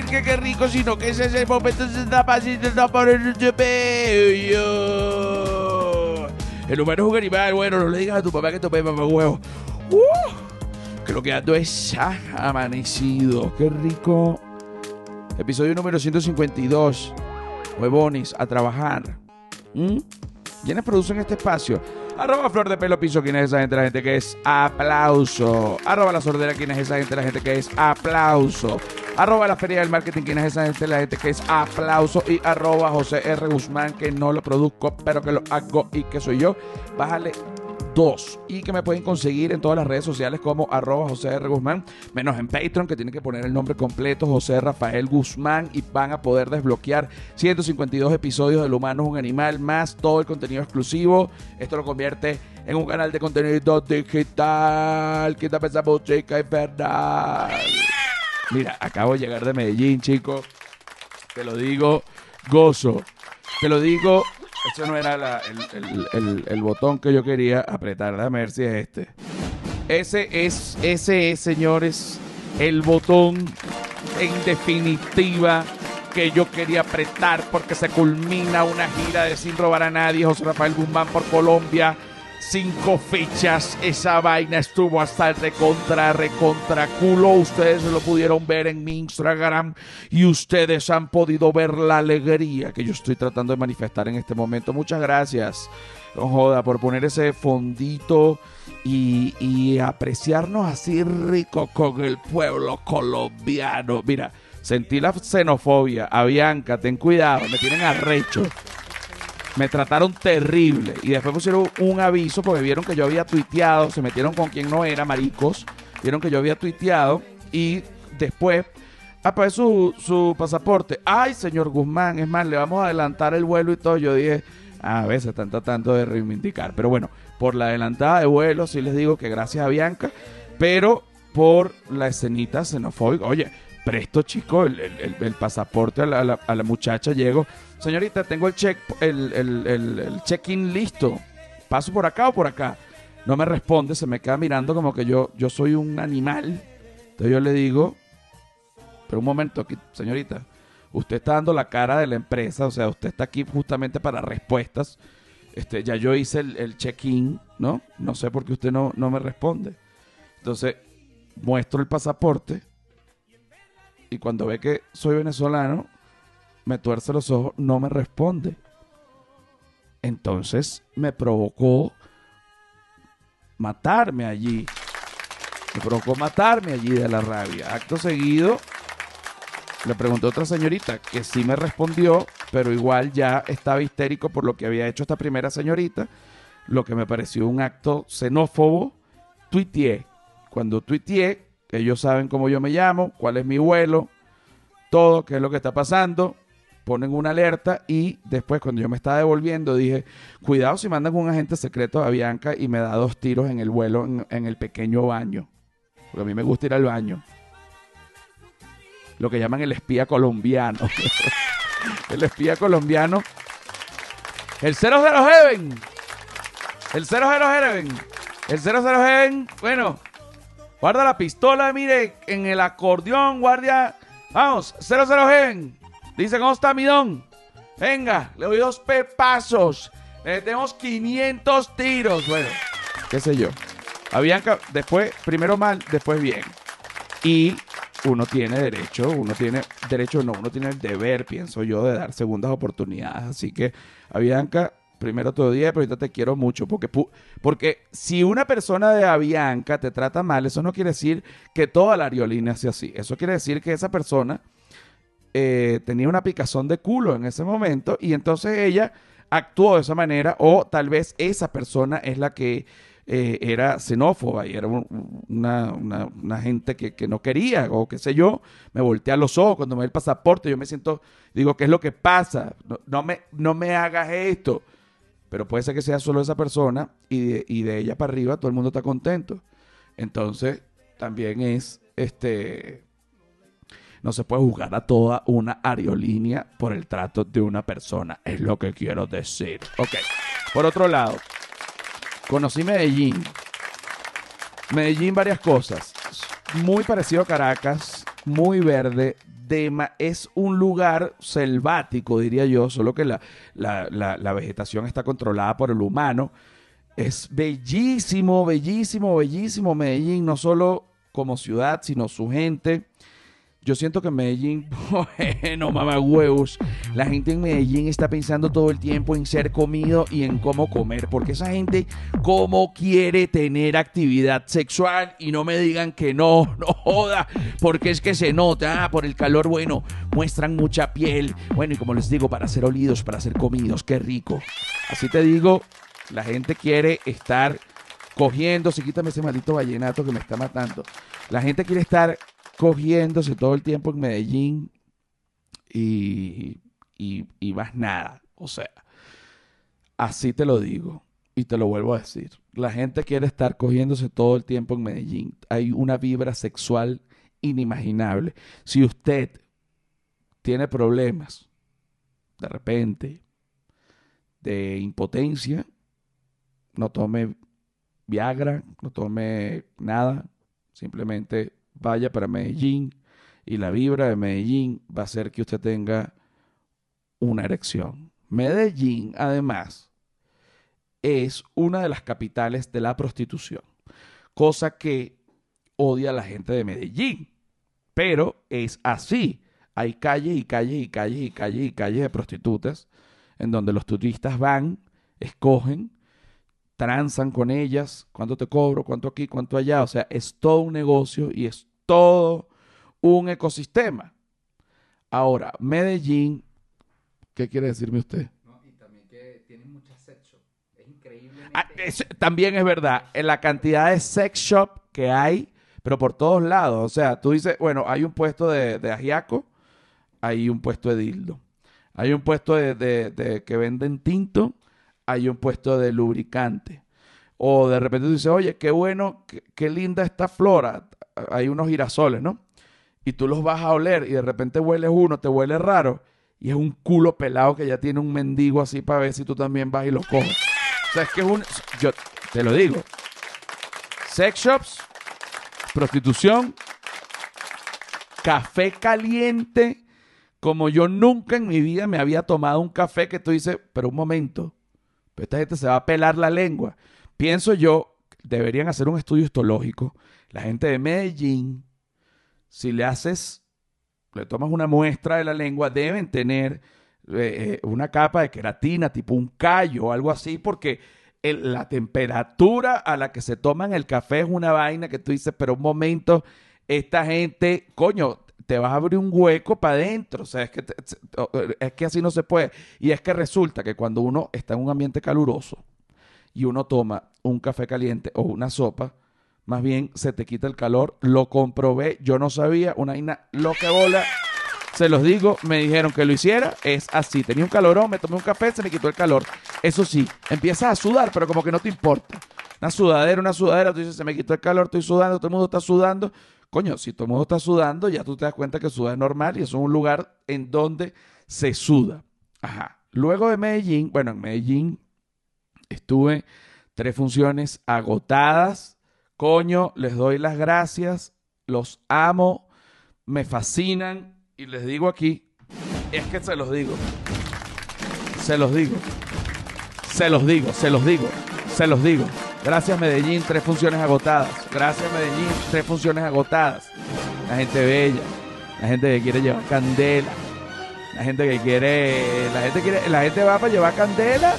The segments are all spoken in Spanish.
decir que qué rico, sino que ese es el momento y de no poner de bello. El humano es un animal, bueno, no le digas a tu papá que tope papá huevo. Uh, creo que ando es amanecido. Qué rico. Episodio número 152. Huevones, a trabajar. ¿Mm? ¿Quiénes producen este espacio? Arroba Flor de Pelo Piso, ¿quién es esa gente? La gente que es aplauso. Arroba La Sordera, ¿quién es esa gente? La gente que es aplauso. Arroba La Feria del Marketing, ¿quién es esa gente? La gente que es aplauso. Y arroba José R. Guzmán, que no lo produzco, pero que lo hago y que soy yo. Bájale dos y que me pueden conseguir en todas las redes sociales como arroba José R. Guzmán, menos en Patreon que tienen que poner el nombre completo José Rafael Guzmán y van a poder desbloquear 152 episodios del humano es un animal más todo el contenido exclusivo. Esto lo convierte en un canal de contenido digital. Quita esa chica es verdad. Mira, acabo de llegar de Medellín, chicos. Te lo digo, gozo. Te lo digo eso no era el, el- el- botón que yo quería apretar. Déjame ver si es este. Ese es, ese es, señores, el botón en definitiva que yo quería apretar porque se culmina una gira de Sin Robar a Nadie, José Rafael Guzmán por Colombia. Cinco fechas, esa vaina estuvo hasta el recontra, recontra culo. Ustedes lo pudieron ver en mi Instagram y ustedes han podido ver la alegría que yo estoy tratando de manifestar en este momento. Muchas gracias, joda, por poner ese fondito y, y apreciarnos así rico con el pueblo colombiano. Mira, sentí la xenofobia. A Bianca, ten cuidado, me tienen arrecho. Me trataron terrible. Y después pusieron un aviso porque vieron que yo había tuiteado. Se metieron con quien no era, maricos. Vieron que yo había tuiteado. Y después apareció su, su pasaporte. Ay, señor Guzmán, es más, le vamos a adelantar el vuelo y todo. Yo dije, "Ah, a veces están tratando de reivindicar. Pero bueno, por la adelantada de vuelo, sí les digo que gracias a Bianca. Pero por la escenita xenofóbica. Oye, presto, chico, el, el- pasaporte a la, a la- muchacha. Llego, señorita, tengo el check, el- el check-in listo. ¿Paso por acá o por acá? No me responde, se me queda mirando como que yo, yo soy un animal. Entonces yo le digo, pero un momento, aquí, señorita, usted está dando la cara de la empresa, o sea, usted está aquí justamente para respuestas. Este, ya yo hice el, el check-in, ¿no? No sé por qué usted no, no me responde. Entonces, muestro el pasaporte y cuando ve que soy venezolano, me tuerce los ojos, no me responde. Entonces me provocó matarme allí. Me provocó matarme allí de la rabia. Acto seguido, le pregunté a otra señorita que sí me respondió, pero igual ya estaba histérico por lo que había hecho esta primera señorita, lo que me pareció un acto xenófobo. Tuiteé. Cuando tuiteé, ellos saben cómo yo me llamo, cuál es mi vuelo, todo, qué es lo que está pasando. Ponen una alerta y después cuando yo me estaba devolviendo dije, cuidado si mandan un agente secreto a Bianca y me da dos tiros en el vuelo, en, en el pequeño baño. Porque a mí me gusta ir al baño. Lo que llaman el espía colombiano. el espía colombiano. El 00 Heaven. El 00 Heaven. El 00 Heaven. Bueno, guarda la pistola, mire, en el acordeón, guardia. Vamos, 00 Heaven. Dice, ¿cómo está mi don? Venga, le doy dos pepazos. Le tenemos 500 tiros. Bueno, qué sé yo. A después, primero mal, después bien. Y uno tiene derecho, uno tiene derecho, no, uno tiene el deber, pienso yo, de dar segundas oportunidades. Así que a primero todo día, pero ahorita te quiero mucho. Porque, porque si una persona de Avianca te trata mal, eso no quiere decir que toda la aerolínea sea así. Eso quiere decir que esa persona eh, tenía una picazón de culo en ese momento y entonces ella actuó de esa manera o tal vez esa persona es la que eh, era xenófoba y era un- una, una- una gente que, que no quería o qué sé yo, me voltea los ojos cuando me ve el pasaporte, yo me siento, digo, ¿qué es lo que pasa? No, no me, no me hagas esto. Pero puede ser que sea solo esa persona y de, y de ella para arriba todo el mundo está contento. Entonces, también es este no se puede juzgar a toda una aerolínea por el trato de una persona. Es lo que quiero decir. Ok. Por otro lado, conocí Medellín. Medellín, varias cosas. Muy parecido a Caracas. muy verde, es un lugar selvático, diría yo, solo que la, la, vegetación está controlada por el humano. Es bellísimo, bellísimo, bellísimo Medellín, no solo como ciudad, sino su gente. Yo siento que en Medellín, bueno, mamá huevos, la gente en Medellín está pensando todo el tiempo en ser comido y en cómo comer, porque esa gente, ¿cómo quiere tener actividad sexual? Y no me digan que no, no joda, porque es que se nota, ah, por el calor, bueno, muestran mucha piel, bueno, y como les digo, para ser olidos, para ser comidos, qué rico. Así te digo, la gente quiere estar cogiendo, si quítame ese maldito vallenato que me está matando. La gente quiere estar cogiéndose todo el tiempo en Medellín y, y, más nada. O sea, así te lo digo y te lo vuelvo a decir. La gente quiere estar cogiéndose todo el tiempo en Medellín. Hay una vibra sexual inimaginable. Si usted tiene problemas de repente de impotencia, no tome Viagra, no tome nada, simplemente vaya para Medellín y la vibra de Medellín va a hacer que usted tenga una erección. Medellín, además, es una de las capitales de la prostitución, cosa que odia la gente de Medellín, pero es así. Hay calles y calles y calles y calles y calles de prostitutas en donde los turistas van, escogen, transan con ellas, cuánto te cobro, cuánto aquí, cuánto allá, o sea, es todo un negocio y es todo un ecosistema. Ahora, Medellín, ¿qué quiere decirme usted? y también que tiene muchas sex shops. Es increíble. Ah, también es verdad, en la cantidad de sex shop que hay, pero por todos lados. O sea, tú dices, bueno, hay un puesto de, de ajiaco, hay un puesto de dildo. Hay un puesto de, de, que venden tinto, hay un puesto de lubricante. O de repente tú dices, oye, qué bueno, qué, qué linda esta flora hay unos girasoles, ¿no? Y tú los vas a oler y de repente hueles uno, te huele raro y es un culo pelado que ya tiene un mendigo así para ver si tú también vas y lo coges. O sea, es que es un... Yo te lo digo. Sex shops, prostitución, café caliente, como yo nunca en mi vida me había tomado un café que tú dices, pero un momento, esta gente se va a pelar la lengua. Pienso yo, deberían hacer un estudio histológico la gente de Medellín, si le haces, le tomas una muestra de la lengua, deben tener eh, eh, una capa de queratina, tipo un callo o algo así, porque la temperatura a la que se toman el café es una vaina que tú dices, pero un momento, esta gente, coño, te vas a abrir un hueco para adentro. O sea, es que, es que así no se puede. Y es que resulta que cuando uno está en un ambiente caluroso y uno toma un café caliente o una sopa, más bien se te quita el calor. Lo comprobé, yo no sabía, una vaina lo que bola. Se los digo, me dijeron que lo hiciera, es así. Tenía un calorón, me tomé un café, se me quitó el calor. Eso sí, empiezas a sudar, pero como que no te importa. Una sudadera, una sudadera, tú dices, se me quitó el calor, estoy sudando, todo el mundo está sudando. Coño, si todo el mundo está sudando, ya tú te das cuenta que sudar es normal y es un lugar en donde se suda. Ajá. Luego de Medellín, bueno, en Medellín estuve tres funciones agotadas Coño, les doy las gracias, los amo, me fascinan y les digo aquí, es que se los digo, se los digo, se los digo, se los digo, se los digo. Gracias Medellín, tres funciones agotadas. Gracias Medellín, tres funciones agotadas. La gente bella, la gente que quiere llevar candela, la gente que quiere, la gente quiere, la gente va para llevar candela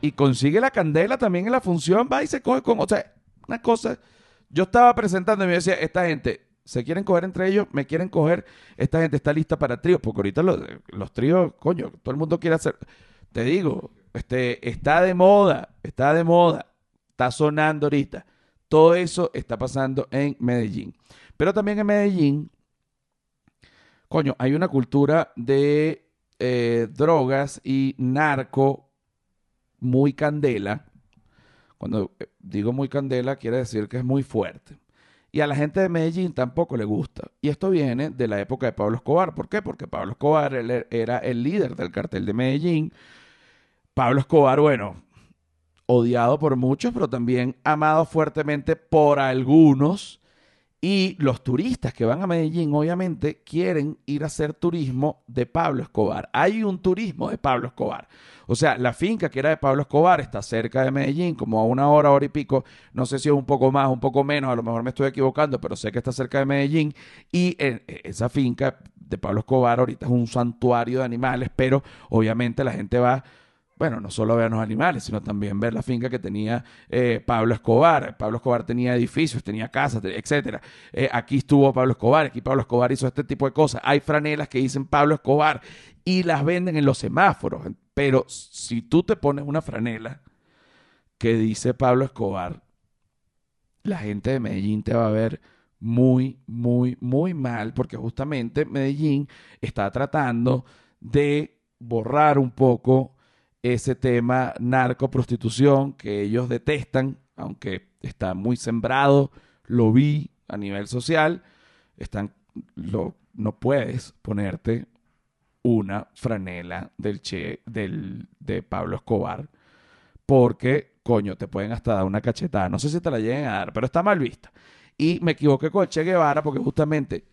y consigue la candela también en la función, va y se coge con, o sea, cosa. Yo estaba presentando y me decía, esta gente se quieren coger entre ellos, me quieren coger, esta gente está lista para tríos, porque ahorita los, los tríos, coño, todo el mundo quiere hacer. Te digo, este, está de moda, está de moda, está sonando ahorita. Todo eso está pasando en Medellín. Pero también en Medellín, coño, hay una cultura de eh, drogas y narco muy candela cuando eh, digo muy candela, quiere decir que es muy fuerte. Y a la gente de Medellín tampoco le gusta. Y esto viene de la época de Pablo Escobar. ¿Por qué? Porque Pablo Escobar era el líder del cartel de Medellín. Pablo Escobar, bueno, odiado por muchos, pero también amado fuertemente por algunos. Y los turistas que van a Medellín, obviamente, quieren ir a hacer turismo de Pablo Escobar. Hay un turismo de Pablo Escobar. O sea, la finca que era de Pablo Escobar está cerca de Medellín, como a una hora, hora y pico. No sé si es un poco más, un poco menos, a lo mejor me estoy equivocando, pero sé que está cerca de Medellín. Y en esa finca de Pablo Escobar ahorita es un santuario de animales, pero obviamente la gente va bueno, no solo ver los animales, sino también ver la finca que tenía eh, Pablo Escobar. Pablo Escobar tenía edificios, tenía casas, etc. Eh, aquí estuvo Pablo Escobar, aquí Pablo Escobar hizo este tipo de cosas. Hay franelas que dicen Pablo Escobar y las venden en los semáforos. Pero si tú te pones una franela que dice Pablo Escobar, la gente de Medellín te va a ver muy, muy, muy mal, porque justamente Medellín está tratando de borrar un poco ese tema narcoprostitución que ellos detestan, aunque está muy sembrado, lo vi a nivel social, están, lo, no puedes ponerte una franela del Che, del, de Pablo Escobar, porque, coño, te pueden hasta dar una cachetada. No sé si te la lleguen a dar, pero está mal vista. Y me equivoqué con Che Guevara porque justamente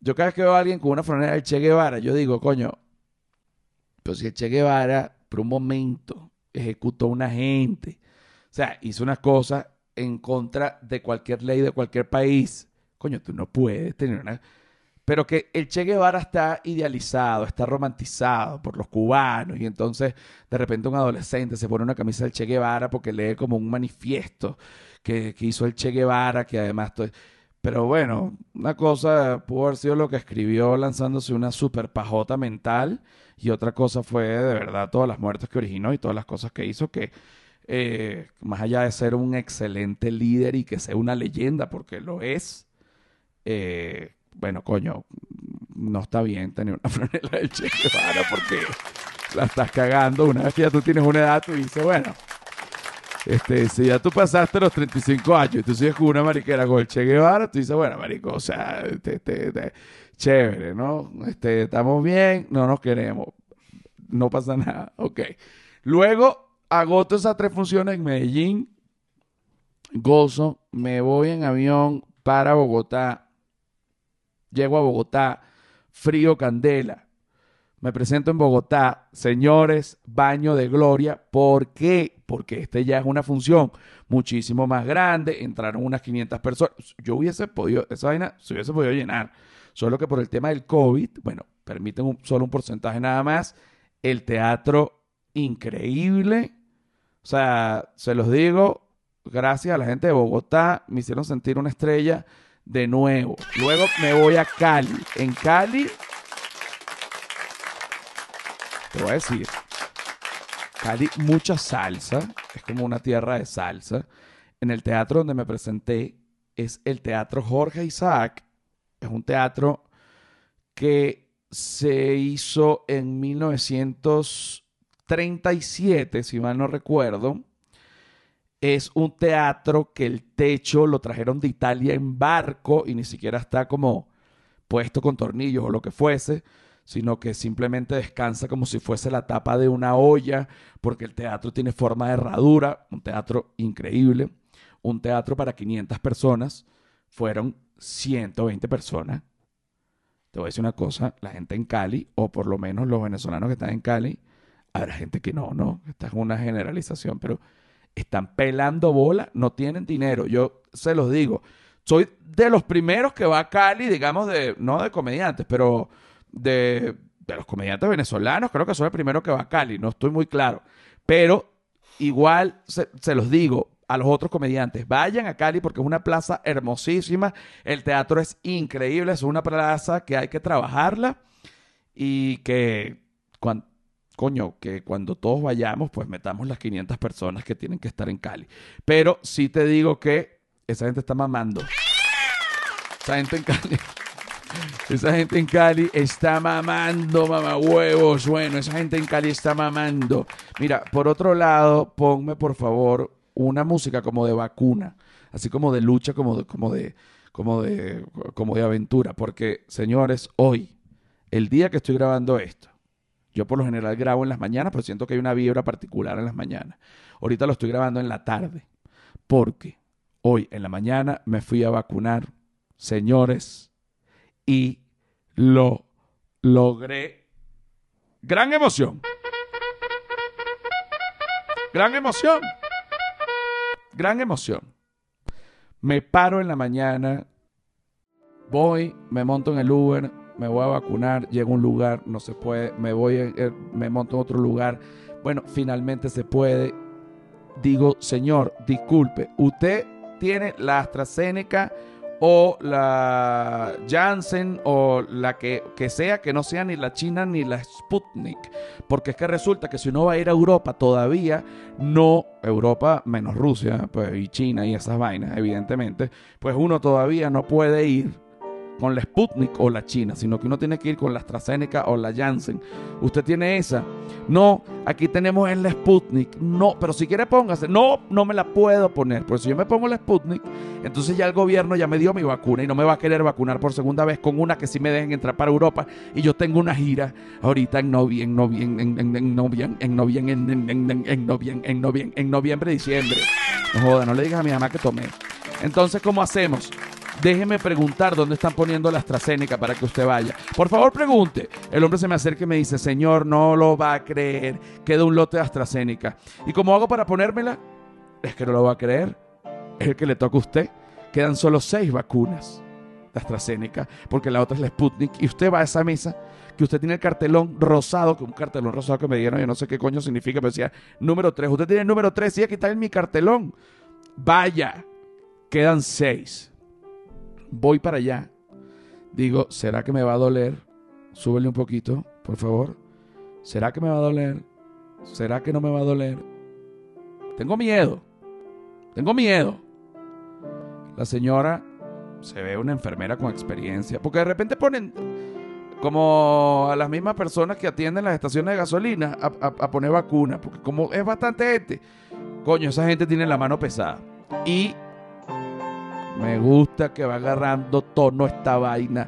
yo cada vez que veo a alguien con una franela del Che Guevara, yo digo, coño, pero si el Che Guevara por un momento ejecutó a una gente, o sea, hizo unas cosas en contra de cualquier ley de cualquier país. Coño, tú no puedes tener una... Pero que el Che Guevara está idealizado, está romantizado por los cubanos y entonces de repente un adolescente se pone una camisa del Che Guevara porque lee como un manifiesto que, hizo el Che Guevara, que además... Pero bueno, una cosa pudo haber sido lo que escribió lanzándose una super pajota mental y otra cosa fue de verdad todas las muertes que originó y todas las cosas que hizo que eh, más allá de ser un excelente líder y que sea una leyenda, porque lo es, eh, bueno, coño, no está bien tener una franela del Che Guevara porque la estás cagando. Una vez que ya tú tienes una edad, tú dices, bueno, este, si ya tú pasaste los 35 años y tú sigues con una mariquera con el Che Guevara, tú dices, bueno, marico, o sea, chévere, ¿no? Este, estamos bien, no nos queremos, no pasa nada, ok. Luego agoto esas tres funciones en Medellín, gozo, me voy en avión para Bogotá, llego a Bogotá, frío candela, me presento en Bogotá, señores, baño de gloria. ¿Por qué? Porque este ya es una función muchísimo más grande. Entraron unas 500 personas. Yo hubiese podido, esa vaina se hubiese podido llenar. Solo que por el tema del COVID, bueno, permiten solo un porcentaje nada más. El teatro, increíble. O sea, se los digo, gracias a la gente de Bogotá, me hicieron sentir una estrella de nuevo. Luego me voy a Cali. En Cali te voy a decir, Cali, mucha salsa, es como una tierra de salsa. En el teatro donde me presenté es el Teatro Jorge Isaac. Es un teatro que se hizo en 1937, si mal no recuerdo. Es un teatro que el techo lo trajeron de Italia en barco y ni siquiera está como puesto con tornillos o lo que fuese sino que simplemente descansa como si fuese la tapa de una olla, porque el teatro tiene forma de herradura, un teatro increíble, un teatro para 500 personas, fueron 120 personas. Te voy a decir una cosa, la gente en Cali, o por lo menos los venezolanos que están en Cali, habrá gente que no, no, esta es una generalización, pero están pelando bola, no tienen dinero. Yo se los digo, soy de los primeros que va a Cali, digamos, de, no de comediantes, pero de, los comediantes venezolanos, creo que soy el primero que va a Cali, no estoy muy claro. Pero igual se, los digo a los otros comediantes, vayan a Cali porque es una plaza hermosísima, el teatro es increíble, es una plaza que hay que trabajarla y que, cuando, coño, que cuando todos vayamos, pues metamos las 500 personas que tienen que estar en Cali. Pero sí te digo que esa gente está mamando. Esa gente en Cali. Esa gente en Cali está mamando, mamá huevos. Bueno, esa gente en Cali está mamando. Mira, por otro lado, ponme por favor una música como de vacuna, así como de lucha, como de, como de, como de, como de aventura. Porque, señores, hoy, el día que estoy grabando esto, yo por lo general grabo en las mañanas, pero siento que hay una vibra particular en las mañanas. Ahorita lo estoy grabando en la tarde, porque hoy en la mañana me fui a vacunar señores, y lo logré. Gran emoción. Gran emoción. Gran emoción. Me paro en la mañana, voy, me monto en el Uber, me voy a vacunar, llego a un lugar, no se puede, me voy, eh, me monto en otro lugar. Bueno, finalmente se puede. Digo, señor, disculpe, usted tiene la AstraZeneca o la Janssen o la que, que, sea, que no sea ni la China ni la Sputnik. Porque es que resulta que si uno va a ir a Europa todavía, no, Europa menos Rusia pues, y China y esas vainas, evidentemente, pues uno todavía no puede ir con la Sputnik o la China, sino que uno tiene que ir con la AstraZeneca o la Janssen. Usted tiene esa. No, aquí tenemos en la Sputnik. No, pero si quiere póngase. No, no me la puedo poner. Porque si yo me pongo la Sputnik, entonces ya el gobierno ya me dio mi vacuna y no me va a querer vacunar por segunda vez con una que sí me dejen entrar para Europa. Y yo tengo una gira ahorita en noviembre, en, noviembre, en noviembre, en, noviembre, en noviembre, en noviembre, diciembre. No joda, no le digas a mi mamá que tomé. Entonces, ¿cómo hacemos? Déjeme preguntar dónde están poniendo la AstraZeneca para que usted vaya. Por favor, pregunte. El hombre se me acerca y me dice, señor, no lo va a creer. Queda un lote de AstraZeneca. ¿Y cómo hago para ponérmela? Es que no lo va a creer. Es el que le toca a usted. Quedan solo seis vacunas de AstraZeneca, porque la otra es la Sputnik. Y usted va a esa mesa que usted tiene el cartelón rosado, que un cartelón rosado que me dieron, yo no sé qué coño significa, pero decía número 3. Usted tiene el número 3, sí, aquí está en mi cartelón. Vaya, quedan seis voy para allá. Digo, ¿será que me va a doler? Súbele un poquito, por favor. ¿Será que me va a doler? ¿Será que no me va a doler? Tengo miedo. Tengo miedo. La señora se ve una enfermera con experiencia. Porque de repente ponen como a las mismas personas que atienden las estaciones de gasolina a, poner vacunas. Porque como es bastante gente, coño, esa gente tiene la mano pesada. Y me gusta que va agarrando tono esta vaina.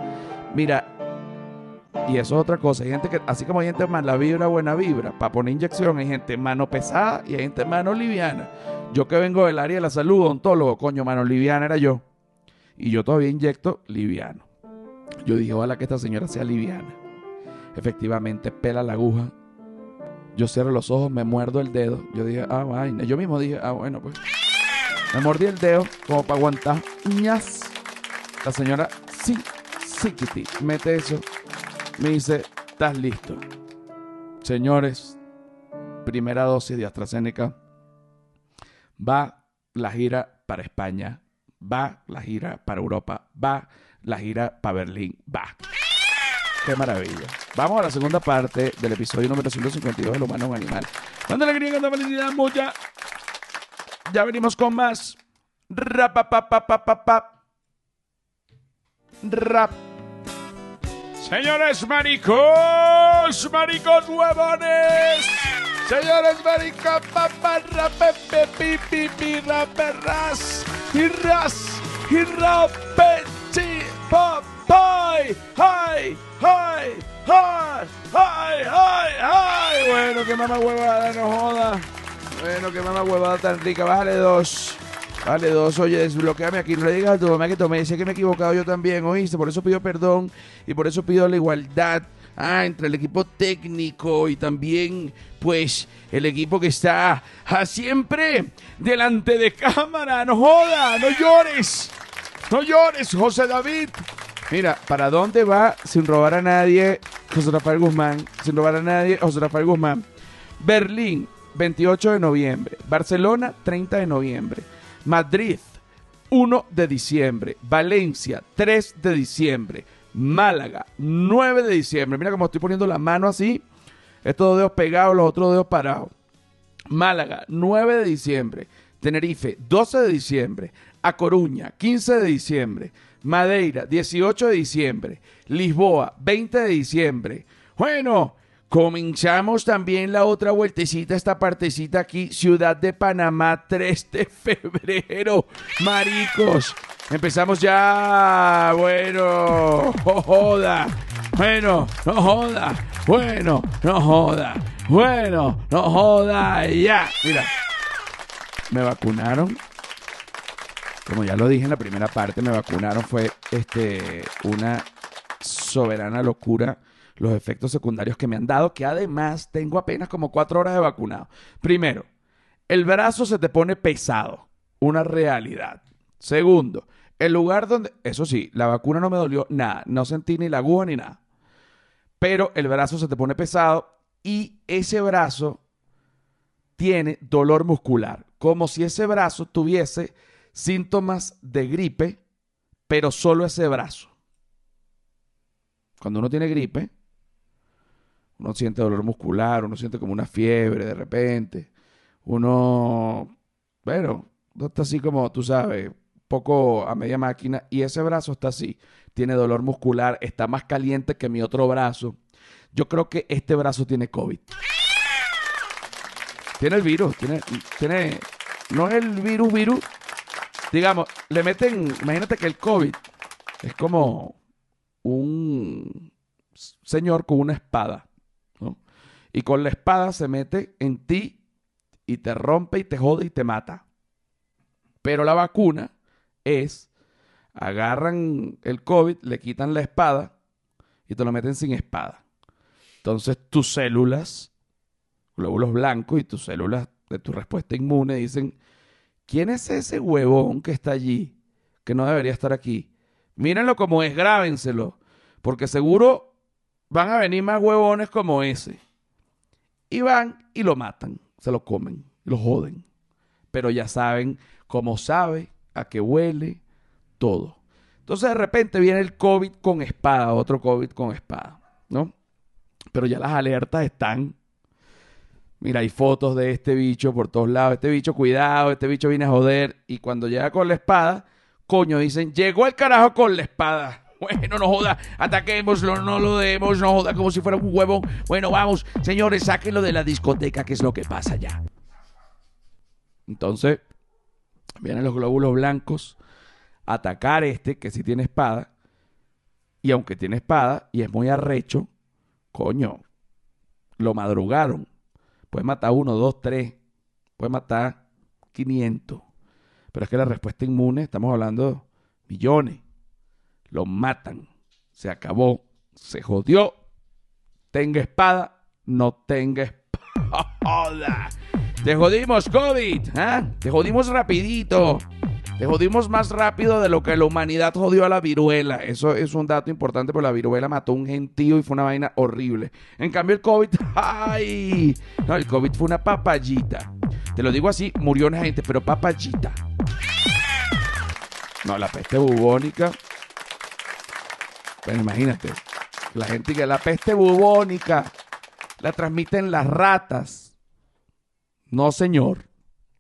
Mira, y eso es otra cosa. Hay gente que, así como hay gente mala vibra, buena vibra, para poner inyección, hay gente mano pesada y hay gente mano liviana. Yo que vengo del área de la salud, odontólogo, coño, mano liviana era yo. Y yo todavía inyecto liviano. Yo dije, ojalá que esta señora sea liviana. Efectivamente, pela la aguja. Yo cierro los ojos, me muerdo el dedo. Yo dije, ah, vaina. Yo mismo dije, ah, bueno, pues. Me mordí el dedo como para aguantar. ñas. La señora, sí, sí, Kitty, mete eso. Me dice, ¿estás listo? Señores, primera dosis de AstraZeneca. Va la gira para España. Va la gira para Europa. Va la gira para Berlín. Va. Qué maravilla. Vamos a la segunda parte del episodio número 152 del humano un animal. Cuando la alegría, cuando felicidad, mucha ya venimos con más. Rap, Rap. Señores maricos, maricos huevones. Señores maricos, papá, rap, pi, pi, pi, rap, ras, y ras, y ¡Ay! ¡Ay! ¡Ay! Bueno, que mamá no joda. Bueno, qué mamá huevada tan rica. Bájale dos. Vale, dos, oye, desbloqueame aquí, no le digas a tu mamá que tomé, sé que me he equivocado yo también, oíste, por eso pido perdón y por eso pido la igualdad ah, entre el equipo técnico y también, pues, el equipo que está siempre delante de cámara, no joda, no llores, no llores, José David. Mira, ¿para dónde va sin robar a nadie José Rafael Guzmán? Sin robar a nadie José Rafael Guzmán. Berlín, 28 de noviembre. Barcelona, 30 de noviembre. Madrid, 1 de diciembre. Valencia, 3 de diciembre. Málaga, 9 de diciembre. Mira cómo estoy poniendo la mano así. Estos dos dedos pegados, los otros dedos parados. Málaga, 9 de diciembre. Tenerife, 12 de diciembre. A Coruña, 15 de diciembre. Madeira, 18 de diciembre. Lisboa, 20 de diciembre. Bueno, Comenzamos también la otra vueltecita, esta partecita aquí, Ciudad de Panamá, 3 de febrero. Maricos, empezamos ya. Bueno, no joda. Bueno, no joda. Bueno, no joda. Bueno, no joda. Ya, mira. Me vacunaron. como ya lo dije en la primera parte, me vacunaron, fue este, una soberana locura los efectos secundarios que me han dado, que además tengo apenas como cuatro horas de vacunado. Primero, el brazo se te pone pesado, una realidad. Segundo, el lugar donde, eso sí, la vacuna no me dolió nada, no sentí ni la aguja ni nada. Pero el brazo se te pone pesado y ese brazo tiene dolor muscular, como si ese brazo tuviese síntomas de gripe, pero solo ese brazo. Cuando uno tiene gripe, uno siente dolor muscular, uno siente como una fiebre de repente, uno, bueno, está así como, tú sabes, poco a media máquina y ese brazo está así, tiene dolor muscular, está más caliente que mi otro brazo. Yo creo que este brazo tiene COVID. Tiene el virus, tiene, tiene, no es el virus, virus. Digamos, le meten, imagínate que el COVID es como un señor con una espada, ¿no? Y con la espada se mete en ti y te rompe y te jode y te mata. Pero la vacuna es, agarran el COVID, le quitan la espada y te lo meten sin espada. Entonces tus células glóbulos blancos y tus células de tu respuesta inmune dicen, ¿quién es ese huevón que está allí, que no debería estar aquí? Mírenlo como es, grábenselo, porque seguro van a venir más huevones como ese. Y van y lo matan, se lo comen, lo joden. Pero ya saben cómo sabe, a qué huele, todo. Entonces de repente viene el COVID con espada, otro COVID con espada, ¿no? Pero ya las alertas están Mira, hay fotos de este bicho por todos lados. Este bicho, cuidado, este bicho viene a joder. Y cuando llega con la espada, coño, dicen, llegó el carajo con la espada. Bueno, no joda, ataquémoslo, no lo demos, no joda como si fuera un huevo. Bueno, vamos, señores, sáquenlo de la discoteca, que es lo que pasa ya. Entonces, vienen los glóbulos blancos a atacar este, que sí tiene espada. Y aunque tiene espada y es muy arrecho, coño, lo madrugaron. Puede matar uno, dos, tres. Puede matar 500. Pero es que la respuesta inmune, estamos hablando millones. Lo matan. Se acabó. Se jodió. Tenga espada. No tenga espada. Te jodimos, COVID. ¿eh? Te jodimos rapidito. Te jodimos más rápido de lo que la humanidad jodió a la viruela. Eso es un dato importante, porque la viruela mató a un gentío y fue una vaina horrible. En cambio, el COVID, ¡ay! No, el COVID fue una papayita. Te lo digo así, murió una gente, pero papayita. No, la peste bubónica. Pero imagínate, la gente que la peste bubónica la transmiten las ratas. No, señor.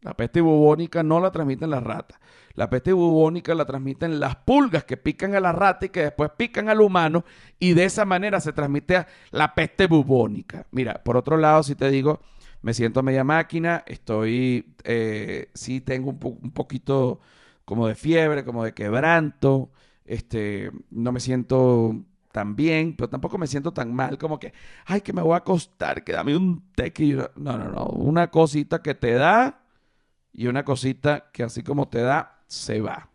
La peste bubónica no la transmiten las ratas. La peste bubónica la transmiten las pulgas que pican a la rata y que después pican al humano y de esa manera se transmite la peste bubónica. Mira, por otro lado, si te digo, me siento media máquina, estoy, eh, sí tengo un, un, poquito como de fiebre, como de quebranto, este, no me siento tan bien, pero tampoco me siento tan mal como que, ay, que me voy a acostar, que dame un tequila. No, no, no, una cosita que te da y una cosita que así como te da, se va.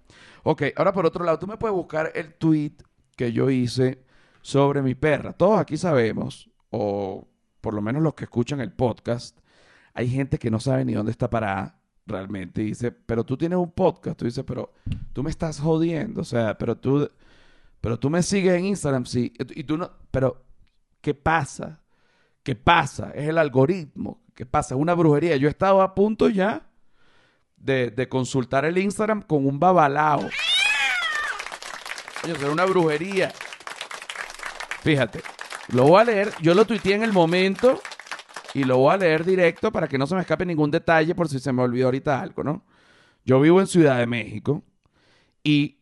Ok, ahora por otro lado, tú me puedes buscar el tweet que yo hice sobre mi perra. Todos aquí sabemos, o por lo menos los que escuchan el podcast, hay gente que no sabe ni dónde está parada realmente. Dice, pero tú tienes un podcast. Tú dices, pero tú me estás jodiendo. O sea, pero tú, pero tú me sigues en Instagram, sí. Y tú no, pero, ¿qué pasa? ¿Qué pasa? Es el algoritmo. ¿Qué pasa? Es una brujería. Yo he estado a punto ya de, consultar el Instagram con un babalao. Oye, será una brujería. Fíjate, lo voy a leer, yo lo tuiteé en el momento y lo voy a leer directo para que no se me escape ningún detalle por si se me olvidó ahorita algo, ¿no? Yo vivo en Ciudad de México y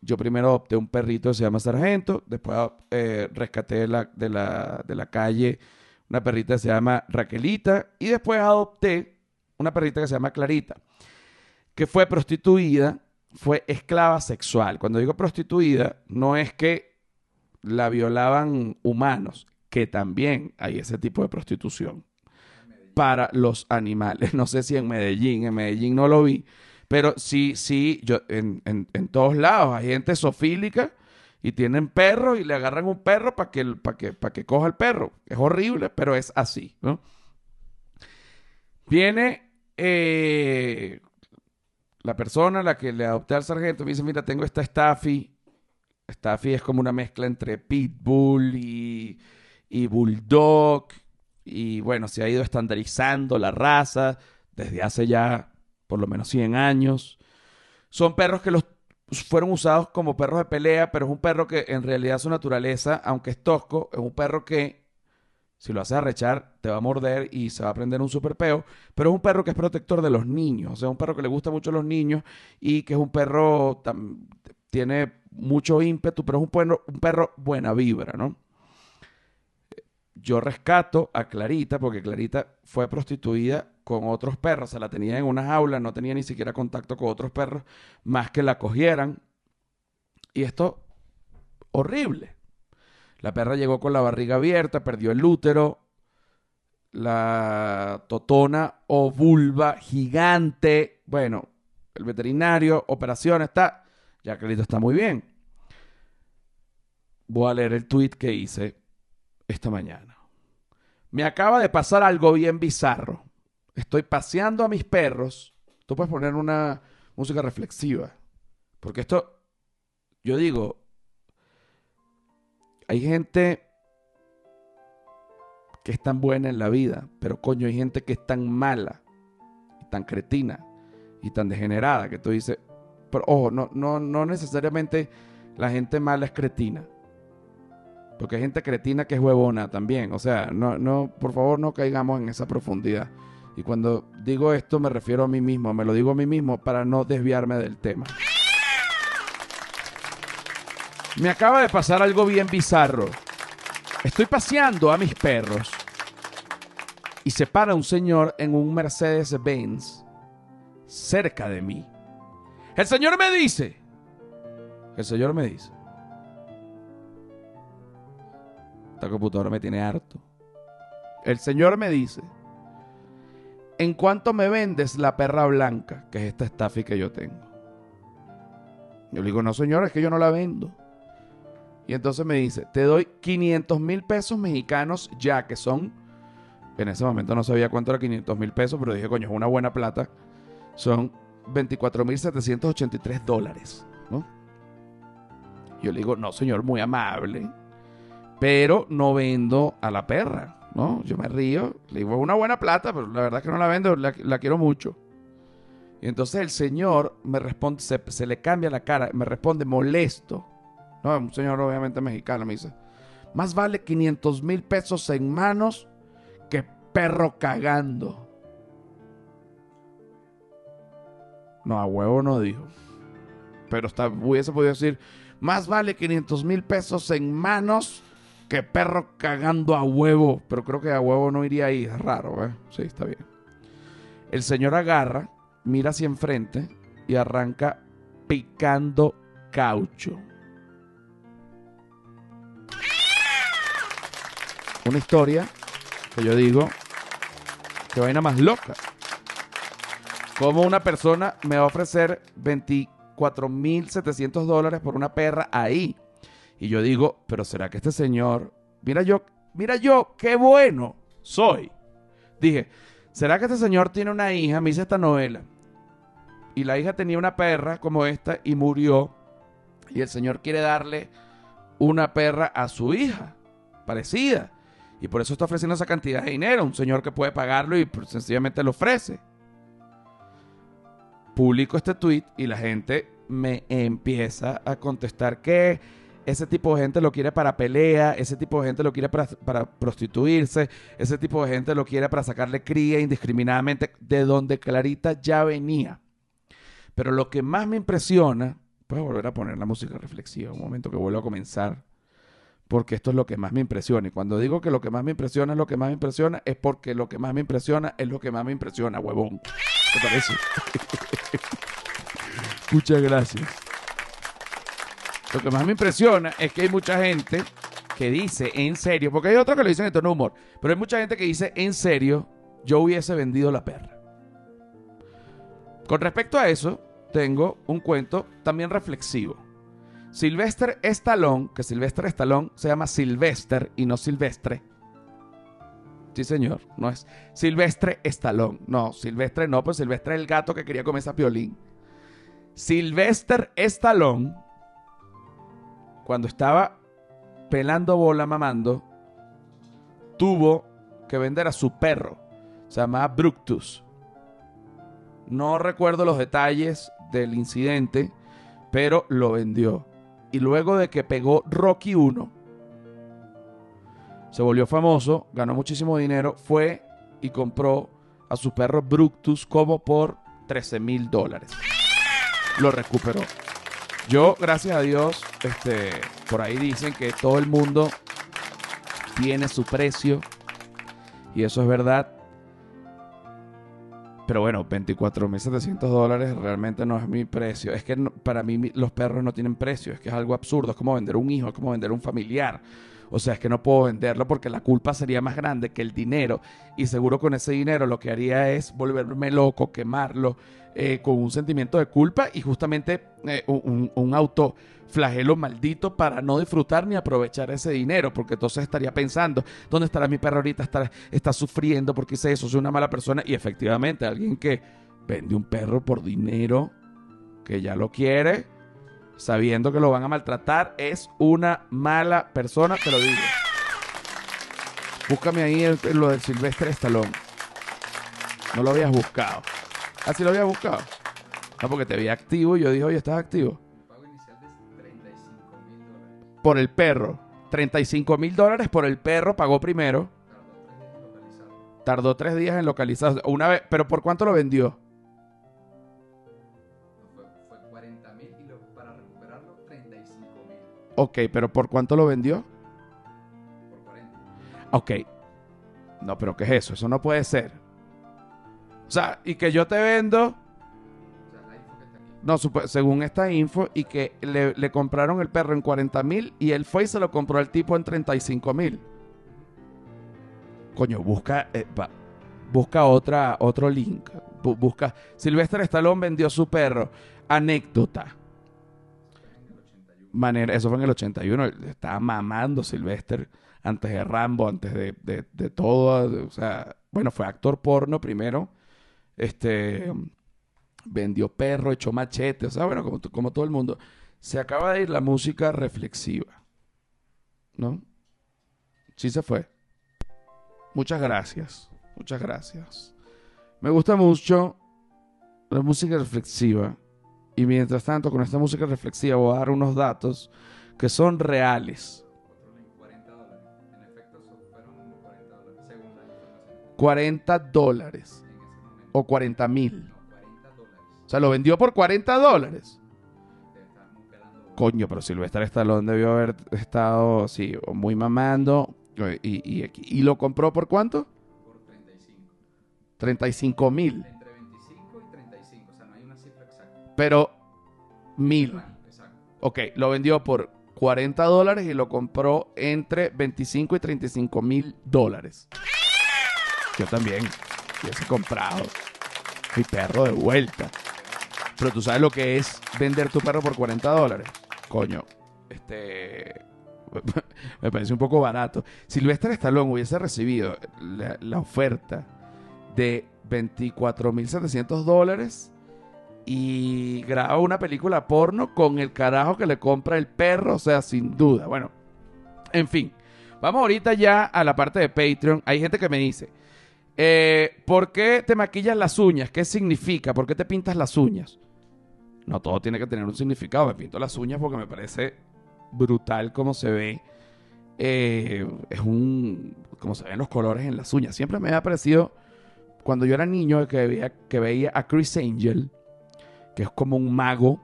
yo primero adopté un perrito que se llama Sargento, después eh, rescaté la, de, la, de la calle una perrita que se llama Raquelita y después adopté una perrita que se llama Clarita que fue prostituida, fue esclava sexual. Cuando digo prostituida, no es que la violaban humanos, que también hay ese tipo de prostitución para los animales. No sé si en Medellín, en Medellín no lo vi, Pero sí, sí, yo, en, en, todos lados hay gente sofílica y tienen perros y le agarran un perro para que, que, que coja el perro. Es horrible, pero es así, ¿no? Viene eh, la persona a la que le adopté al sargento me dice, mira, tengo esta Staffy. Staffy es como una mezcla entre Pitbull y, y Bulldog. Y bueno, se ha ido estandarizando la raza desde hace ya por lo menos 100 años. Son perros que los fueron usados como perros de pelea, pero es un perro que en realidad su naturaleza, aunque es tosco, es un perro que si lo haces arrechar, te va a morder y se va a prender un super peo. Pero es un perro que es protector de los niños. O sea, es un perro que le gusta mucho a los niños y que es un perro, tiene mucho ímpetu, pero es un perro, un perro buena vibra, ¿no? Yo rescato a Clarita porque Clarita fue prostituida con otros perros. Se la tenía en una jaula, no tenía ni siquiera contacto con otros perros, más que la cogieran. Y esto, horrible. La perra llegó con la barriga abierta, perdió el útero. La totona o vulva gigante. Bueno, el veterinario, operación está. Ya Clarito está muy bien. Voy a leer el tweet que hice esta mañana. Me acaba de pasar algo bien bizarro. Estoy paseando a mis perros. Tú puedes poner una música reflexiva. Porque esto, yo digo, hay gente que es tan buena en la vida, pero coño, hay gente que es tan mala, tan cretina y tan degenerada que tú dices, pero ojo, no, no, no necesariamente la gente mala es cretina. Porque hay gente cretina que es huevona también. O sea, no, no, por favor no caigamos en esa profundidad. Y cuando digo esto me refiero a mí mismo, me lo digo a mí mismo para no desviarme del tema. Me acaba de pasar algo bien bizarro. Estoy paseando a mis perros y se para un señor en un Mercedes-Benz cerca de mí. El señor me dice, el señor me dice, esta computadora me tiene harto. El señor me dice, ¿en cuánto me vendes la perra blanca, que es esta estafa que yo tengo? Yo le digo, no señor, es que yo no la vendo. Y entonces me dice, te doy 500 mil pesos mexicanos ya, que son, en ese momento no sabía cuánto era 500 mil pesos, pero dije, coño, es una buena plata. Son 24 mil 783 dólares, ¿no? Yo le digo, no, señor, muy amable, pero no vendo a la perra, ¿no? Yo me río, le digo, una buena plata, pero la verdad es que no la vendo, la, quiero mucho. Y entonces el señor me responde, se, le cambia la cara, me responde molesto no, un señor obviamente mexicano me dice, más vale 500 mil pesos en manos que perro cagando. No, a huevo no dijo. Pero está, hubiese podido decir, más vale 500 mil pesos en manos que perro cagando a huevo. Pero creo que a huevo no iría ahí, es raro, ¿eh? Sí, está bien. El señor agarra, mira hacia enfrente y arranca picando caucho. una historia que yo digo que vaina más loca. Como una persona me va a ofrecer 24.700 dólares por una perra ahí. Y yo digo, pero ¿será que este señor, mira yo, mira yo, qué bueno soy? Dije, ¿será que este señor tiene una hija? Me hice esta novela. Y la hija tenía una perra como esta y murió. Y el señor quiere darle una perra a su hija, parecida. Y por eso está ofreciendo esa cantidad de dinero. Un señor que puede pagarlo y pues, sencillamente lo ofrece. Publico este tweet y la gente me empieza a contestar que ese tipo de gente lo quiere para pelea, ese tipo de gente lo quiere para, para, prostituirse, ese tipo de gente lo quiere para sacarle cría indiscriminadamente, de donde Clarita ya venía. Pero lo que más me impresiona, puedo volver a poner la música reflexiva, un momento que vuelvo a comenzar porque esto es lo que más me impresiona. Y cuando digo que lo que más me impresiona es lo que más me impresiona, es porque lo que más me impresiona es lo que más me impresiona, huevón. ¿Te parece? Muchas gracias. Lo que más me impresiona es que hay mucha gente que dice en serio, porque hay otros que lo dicen en tono humor, pero hay mucha gente que dice en serio, yo hubiese vendido la perra. Con respecto a eso, tengo un cuento también reflexivo. Sylvester Stallone, que Sylvester Stallone se llama Sylvester y no Silvestre. Sí, señor, no es Silvestre Stallone. No, Silvestre no, pues Silvestre es el gato que quería comer esa piolín. Sylvester Stallone, cuando estaba pelando bola mamando, tuvo que vender a su perro. Se llamaba Bructus. No recuerdo los detalles del incidente, pero lo vendió. Y luego de que pegó Rocky 1, se volvió famoso, ganó muchísimo dinero, fue y compró a su perro Bructus como por 13 mil dólares. Lo recuperó. Yo, gracias a Dios, este, por ahí dicen que todo el mundo tiene su precio. Y eso es verdad. Pero bueno, 24.700 dólares realmente no es mi precio. Es que para mí los perros no tienen precio. Es que es algo absurdo. Es como vender un hijo, es como vender un familiar. O sea, es que no puedo venderlo porque la culpa sería más grande que el dinero. Y seguro con ese dinero lo que haría es volverme loco, quemarlo, eh, con un sentimiento de culpa y justamente eh, un, un auto flagelo maldito para no disfrutar ni aprovechar ese dinero, porque entonces estaría pensando, ¿dónde estará mi perro ahorita? Está, está sufriendo porque hice eso, soy una mala persona. Y efectivamente, alguien que vende un perro por dinero, que ya lo quiere, sabiendo que lo van a maltratar, es una mala persona, te lo digo. Búscame ahí lo del Silvestre Stallone. No lo habías buscado. Así lo habías buscado. No, porque te vi activo y yo dije, oye, ¿estás activo? por el perro. 35 mil dólares por el perro pagó primero. Tardó tres días en localizar. Una vez, pero ¿por cuánto lo vendió? Fue, 40 mil y para recuperarlo 35 mil. Ok, pero ¿por cuánto lo vendió? Por 40. Ok. No, pero ¿qué es eso? Eso no puede ser. O sea, y que yo te vendo no, según esta info, y que le, compraron el perro en 40 mil y él fue y se lo compró al tipo en 35 mil. Coño, busca, eh, busca otra, otro link. busca. Silvestre Stallone vendió su perro. Anécdota. Manera, eso fue en el 81. Estaba mamando Silvestre antes de Rambo, antes de, de todo. O sea, bueno, fue actor porno primero. Este vendió perro, echó machete, o sea, bueno, como, como todo el mundo. Se acaba de ir la música reflexiva. ¿No? Sí se fue. Muchas gracias. Muchas gracias. Me gusta mucho la música reflexiva. Y mientras tanto, con esta música reflexiva voy a dar unos datos que son reales. 40 dólares. O 40 mil. O sea, lo vendió por 40 dólares. Coño, pero Silvestre Stallone debió haber estado, sí, muy mamando. Y, y, lo compró por cuánto? Por 35. 35 mil. Entre 25 y 35, o sea, no hay una cifra exacta. Pero mil. exacto. Ok, lo vendió por 40 dólares y lo compró entre 25 y 35 mil dólares. Yo también hubiese comprado mi perro de vuelta. Pero tú sabes lo que es vender tu perro por 40 dólares. Coño, este. me parece un poco barato. Silvestre Stallone hubiese recibido la, oferta de 24.700 dólares y graba una película porno con el carajo que le compra el perro, o sea, sin duda. Bueno, en fin, vamos ahorita ya a la parte de Patreon. Hay gente que me dice, eh, ¿por qué te maquillas las uñas? ¿Qué significa? ¿Por qué te pintas las uñas? No todo tiene que tener un significado. Me pinto las uñas porque me parece brutal como se ve. Eh, es un. como se ven los colores en las uñas. Siempre me ha parecido. Cuando yo era niño, que veía, que veía a Chris Angel, que es como un mago.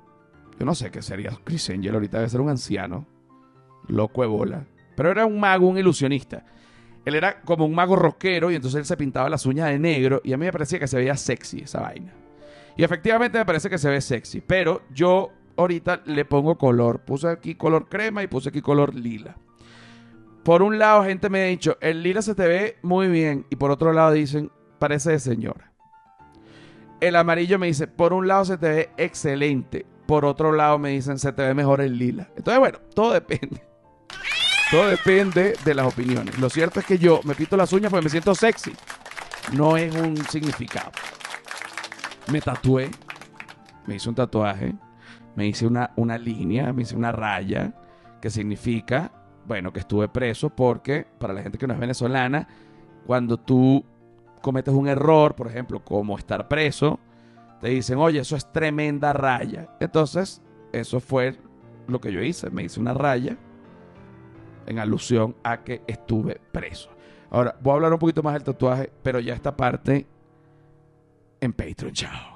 Yo no sé qué sería Chris Angel, ahorita debe ser un anciano. Loco de bola. Pero era un mago, un ilusionista. Él era como un mago rockero y entonces él se pintaba las uñas de negro y a mí me parecía que se veía sexy esa vaina. Y efectivamente me parece que se ve sexy. Pero yo ahorita le pongo color. Puse aquí color crema y puse aquí color lila. Por un lado, gente me ha dicho, el lila se te ve muy bien. Y por otro lado dicen, parece de señora. El amarillo me dice, por un lado se te ve excelente, por otro lado me dicen, se te ve mejor el lila. Entonces, bueno, todo depende. Todo depende de las opiniones. Lo cierto es que yo me pito las uñas porque me siento sexy. No es un significado. Me tatué, me hice un tatuaje, me hice una, una línea, me hice una raya, que significa, bueno, que estuve preso porque, para la gente que no es venezolana, cuando tú cometes un error, por ejemplo, como estar preso, te dicen, oye, eso es tremenda raya. Entonces, eso fue lo que yo hice. Me hice una raya en alusión a que estuve preso. Ahora, voy a hablar un poquito más del tatuaje, pero ya esta parte en Patreon. Chao.